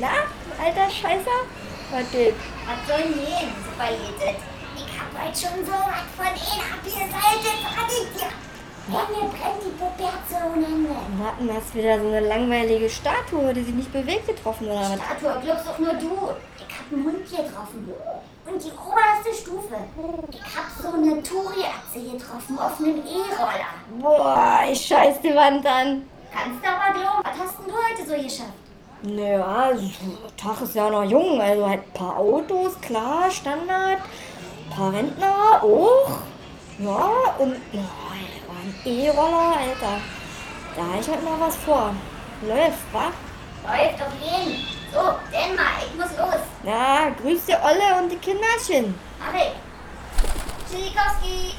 Na, alter Scheißer? Was geht? Was soll denn? Super jedet. Ich hab heute schon so was von ihnen abgesaltet, sag ich dir. Hey, mir brennt die Puperze ohne Ende. Warten, hast wieder so eine langweilige Statue, die sich nicht bewegt, getroffen oder was? Statue, glaubst doch nur du. Ich hab einen Hund getroffen. Und die oberste Stufe. Ich hab so eine Touri-Atze getroffen auf einem E-Roller. Boah, ich scheiß die Wand an. Kannst du aber glauben, was hast denn du geschafft? Naja, also, Tag ist ja noch jung, also halt ein paar Autos, klar, Standard. Ein paar Rentner auch. Ja, und oh, ein E-Roller, Alter. Da hab ich halt mal was vor. Läuft, wa? Läuft auf jeden. So, denn mal, ich muss los. Ja, grüß die Olle und die Kinderchen. Mach ich. Tschüssikowski.